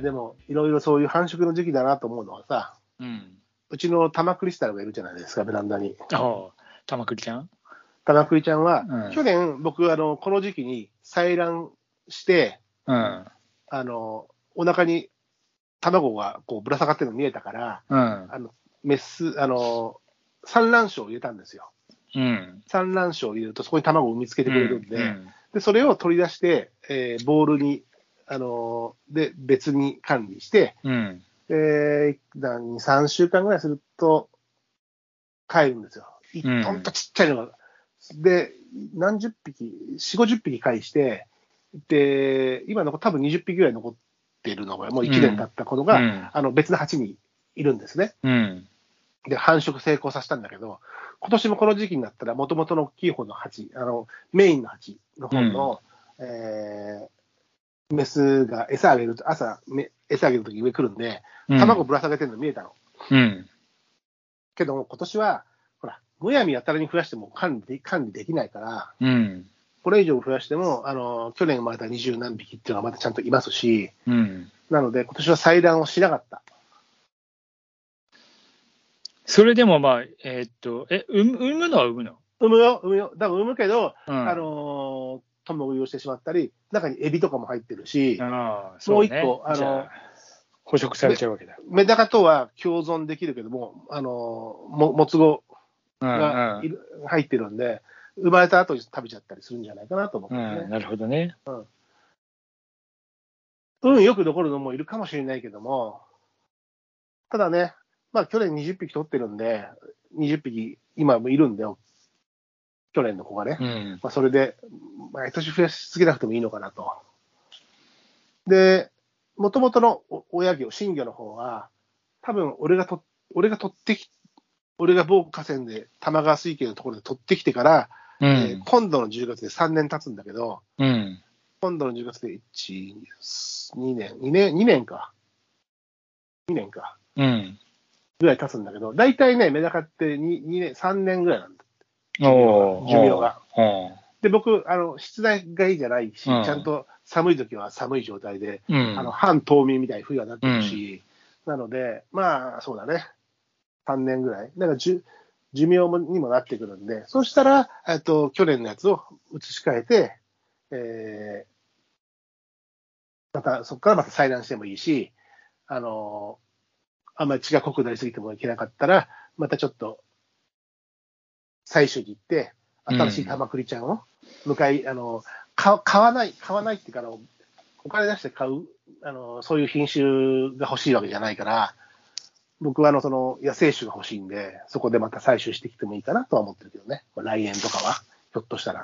や、でも、いろいろそういう繁殖の時期だなと思うのはさ、うん。うちの玉クリスタルがいるじゃないですか、ベランダに。玉栗ちゃん？玉クリちゃんは、うん去年、僕、あの、この時期に採卵して、うん。あの、お腹に卵がこうぶら下がってるの見えたから、うん。あの、メス、あの、産卵床を入れたんですよ。うん。産卵床を入れると、そこに卵を産みつけてくれるんで、うんで、それを取り出して、えーボールに、あのーで、別に管理して、うん。えー、何3週間ぐらいすると、帰るんですよ。いうんほんとちっちゃいのが。で、何十匹、4、50匹返して、で、今の多分20匹ぐらい残ってるのが、もう1年経った子のが、うんあの別の鉢にいるんですね。うん。で、繁殖成功させたんだけど、今年もこの時期になったら、もともとの大きい方の鉢、あの、メインの鉢の方の、えー、メスが餌あげると、朝、め餌あげるとき上来るんで、卵ぶら下げてるの見えたの。うん。けども、今年は、ほら、むやみやたらに増やしても管理で管理できないから、うん。これ以上増やしても、あの、去年生まれた二十何匹っていうのがまだちゃんといますし、うん。ななので、今年は採卵をしなかった。それでもまあ、えーっと、え、産む産むのは産むの？産むよ、産むよ。だから産むけど、うんあのー、卵を利用してしまったり、中にエビとかも入ってるし、あうそうね一個あの捕食されちゃうわけだ。メダカとは共存できるけども、あのーも、もつごうんがいる入ってるんで、生まれた後に食べちゃったりするんじゃないかなと思ってうん。ね。うん、なるほどね。運よく残るのもいるかもしれないけども、ただね、まあ去年20匹取ってるんで、20匹今もいるんで、去年の子がね。うん。まあそれで、毎年増やし続けなくてもいいのかなと。で、もともとのお親魚、新魚の方は、多分俺がと、俺が取ってき、俺が某河川で玉川水系のところで取ってきてから、うえーん。今度の10月で3年経つんだけど、うん。今度の10月で1、2年、2年、2年か。2年か。うん。ぐらい経つんだけど、大体ね、メダカって 2, 2年、3年ぐらいなんだ。おー寿命が。で、僕、あの、室内がいいじゃないし、うんちゃんと寒い時は寒い状態で、うん。あの、半冬眠みたいに冬はなってるし、なので、まあ、そうだね。3年ぐらい。だから、寿寿命もにもなってくるんで、そしたら、えっと、去年のやつを移し替えて、えー、また、そこからまた採卵してもいいし、あの、あんまり血が濃くなりすぎてもいけなかったら、またちょっと、採取に行って、新しい玉栗ちゃんを迎え、あの、買買わない、買わないってか、あのお金出して買う、あの、そういう品種が欲しいわけじゃないから、僕はあの、その野生種が欲しいんで、そこでまた採取してきてもいいかなとは思ってるけどね。まあ来年とかは、ひょっとしたら。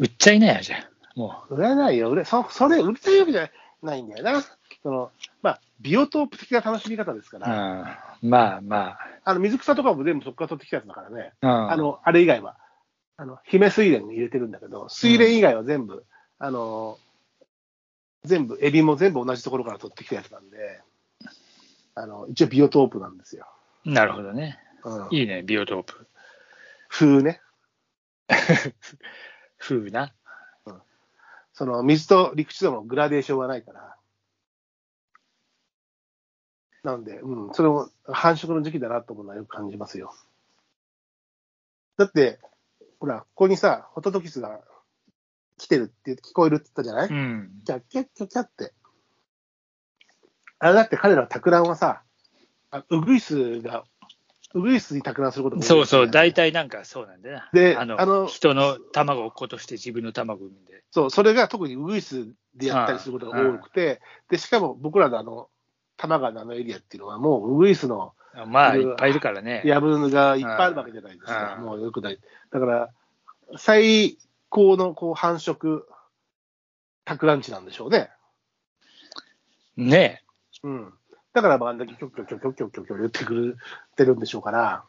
売っちゃいなよ、じゃあ。も売れないよ、売れ、そ、それ売りたいわけじゃないんだよな。その、まあ、ビオトープ的な楽しみ方ですかう。ら、うん。まあまあの、水草とかも全部そこから取ってきたやつだからね。あ。うん。あの、あれ以外は、あの、姫水蓮入れてるんだけど、水蓮以外は全部、あの、全部、エビも全部同じところから取ってきたやつなんで、あの、一応ビオトープなんですよ。なるほどね。うん。いいね、ビオトープ。風ね。風な。その、水と陸地とのグラデーションはないから。なんで、うん、それも繁殖の時期だなと思うのはよく感じますよ。だって、ほら、ここにさ、ホトトギスが来てるって聞こえるって言ったじゃない、うん。キャッキャッキャッキャって。あれだって彼らは托卵はさ、あウグイスが、ウグイスに托卵することが多いそうそう、大体。体なんかそうなんだよな。であのあの人の卵を落っことして自分の卵を産んで。そう、それが特にウグイスでやったりすることが多くて、で、しかも僕らのあの、多摩川のあのエリアっていうのはもうウグイスのまあ、いっぱいいるからね。ヤブがいっぱいあるわけじゃないですか。うんもうよくない。だから、最高のこう繁殖、托卵地なんでしょうね。ねうん。だから、まあ、あんだけキョッキョキョキョキョキョキョ言ってくれてるんでしょうから。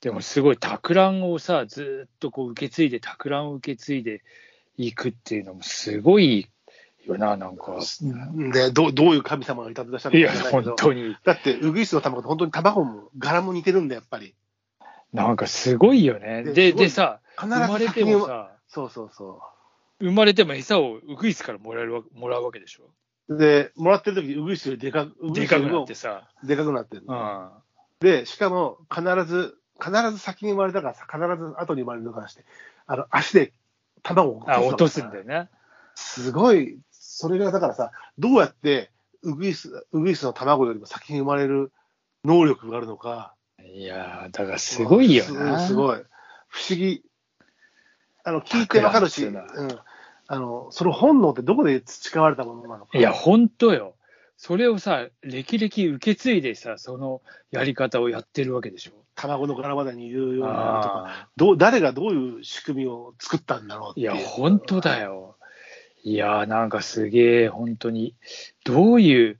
でもすごい、托卵をさ、ずーっとこう受け継いで、托卵を受け継いでいくっていうのもすごいよな、なんか。で、どうどういう神様がいたずらしたのかいけど本当に。だって、ウグイスの卵って本当に卵も柄も似てるんだ、やっぱり。なんかすごいよね。でで、さ、必生まれてもさ、そうそうそ生まれても餌をウグイスからもらえるわもらうわけでしょ？で、もらってる時にウグイスよりでかウグイスよりもでかくなってさ。でかくなってるう。ん。で、しかも必ず、必ず先に生まれたからさ、必ず後に生まれるからして、あの、足で卵をあ、落とすんだよね。すごい、それがだからさ、どうやってウグイス、ウグイスの卵よりも先に生まれる能力があるのか。いやー、だからすごいよな。すすごい。不思議。あの、聞いてわかるし、うん。あの、その本能ってどこで培われたものなのか。いや、ほんとよ。それをさ、歴々受け継いでさ、そのやり方をやってるわけでしょ。卵の殻までにいるようになるとか、あどう誰がどういう仕組みを作ったんだろうっていいや、ほんとだよ。いやー、なんかすげえ、本当に、どういう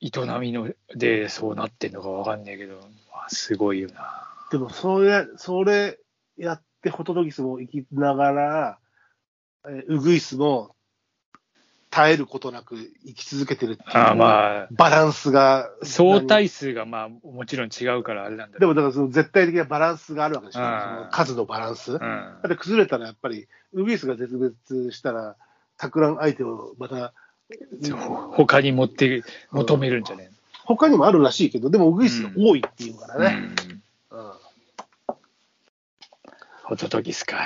営みのでそうなってんのかわかんないけど、まあ、すごいよな。でも、それ、それやって、ホトトギスも生きながら、えーウグイスも耐えることなく生き続けてるっていう、まあ、バランスが。相対数がまあ、もちろん違うからあれなんだ。でも、だからその絶対的なバランスがあるわけでしょ。の数のバランス。うんだって崩れたらやっぱり、ウグイスが絶滅したら、托卵相手をまた、ほ他に持って、求めるんじゃね他にもあるらしいけど、でもウグイスが多いっていうからね。うんうんホトトギスか。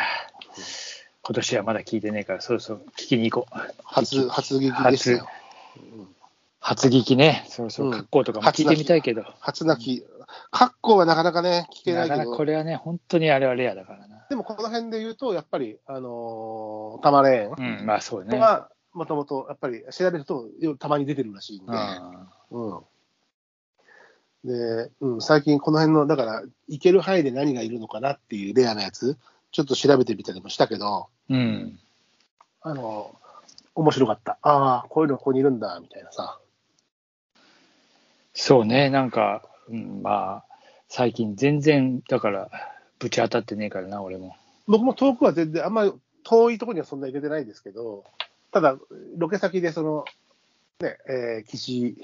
今年はまだ聞いてねえから、そうそう、聞きに行こう。初、初劇でしたよ。初聞きね、そうそうう、ん格好とかも聞いてみたいけど、初泣き。格好はなかなかね、聞けなないかけど。なかこれはね、本当にあれはレアだからな。でもこの辺で言うと、やっぱり、あのータマレーンうん、まあそうね。は、もともと、やっぱり調べると、よたまに出てるらしいんで、うんうん。で、うん、最近この辺の、だから、行ける範囲で何がいるのかなっていうレアなやつ、ちょっと調べてみたりもしたけど、うん。あの面白かった。ああ、こういうのここにいるんだ、みたいなさ。そうね、なんか、うん、まあ、最近全然、だから、ぶち当たってねえからな、俺も。僕も遠くは全然、あんまり遠いところにはそんなに出てないですけど、ただ、ロケ先でその、ね、えー、岸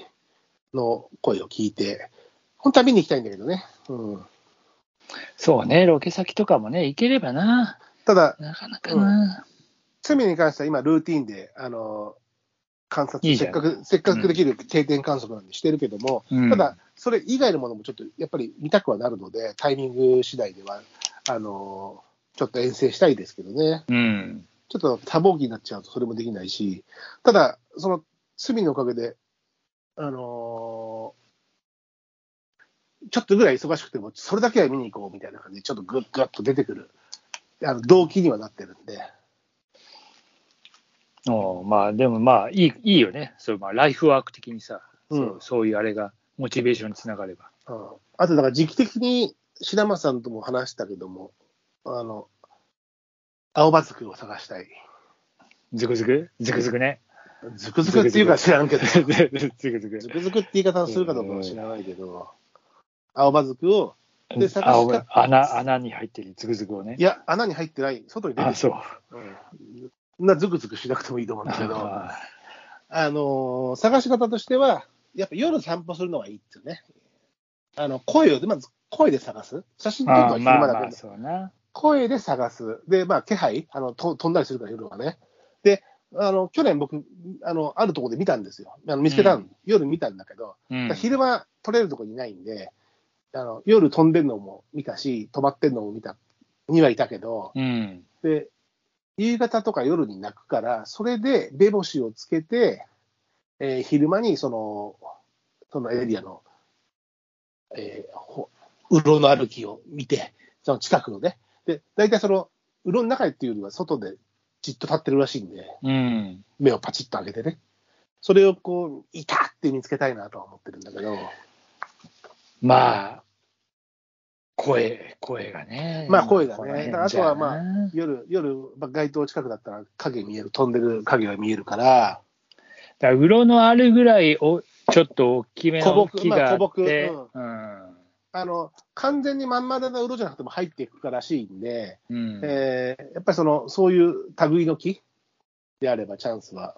の声を聞いて、本当は見に行きたいんだけどね。うん。そうね、ロケ先とかもね、行ければな。ただ、なかなかな。セミに関しては今、ルーティンで、あの、観察いいせっかく、せっかくできる定点観測なんでしてるけども、うんただ、それ以外のものもちょっとやっぱり見たくはなるので、タイミング次第では、あの、ちょっと遠征したいですけどね。うん。ちょっと多忙期になっちゃうとそれもできないし、ただ、その罪のおかげで、あのーちょっとぐらい忙しくても、それだけは見に行こうみたいな感じで、ちょっとぐっぐっと出てくる、あの動機にはなってるんで、おまあ、でもまあ、いいいいよね。そう、まあ、ライフワーク的にさ、そううんそういうあれが、モチベーションにつながれば。うんあと、だから時期的に白松さんとも話したけども、あの、青葉ズクを探したい。ズクズク？ズクズクね。ズクズクっていうか知らんけど、ズクズクズ。クズクって言い方をするかどうかは知らないけど、青葉ズクを、で探し穴穴に入ってるズクズクをねい。や、穴に入ってない、外に出てあ、る。そう。うんなズクズクしなくてもいいと思うんだけど、ああのー探し方としては、やっぱ夜散歩するのがいいっていうね。あの、声を、まず声で探す。写真撮るのはあ昼まあまあ、間だけど、そうな。声で探す。で、まあ、気配、あの、と飛んだりするから夜はね。で、あの、去年僕、あの、あるところで見たんですよ。あの見つけた、うん夜見たんだけど、うん。昼間撮れるところにいないんで、あの、夜飛んでんのも見たし、止まってんのも見た、にはいたけど、うん。で、夕方とか夜に鳴くから、それで目星をつけて、えー昼間にその、そのエリアの、えーほうろの歩きを見て、その近くのね。で、大体その、うろの中っていうよりは外でじっと立ってるらしいんで、うん。目をパチッと開けてね。それをこう、いたって見つけたいなとは思ってるんだけど、まあ、声、声がね。まあ声がねあとはまあ夜、夜、まあ街灯近くだったら影見える、飛んでる影が見えるから、だからうろのあるぐらいお、ちょっと大きめの木があって、まあ古木うん。あの、完全にまん丸なうろじゃなくても入っていくからしいんで、うん。えーやっぱりその、そういう類の木であればチャンスは、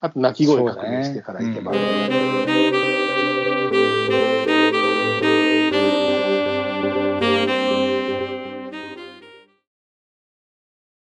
あと鳴き声確認してから行けば。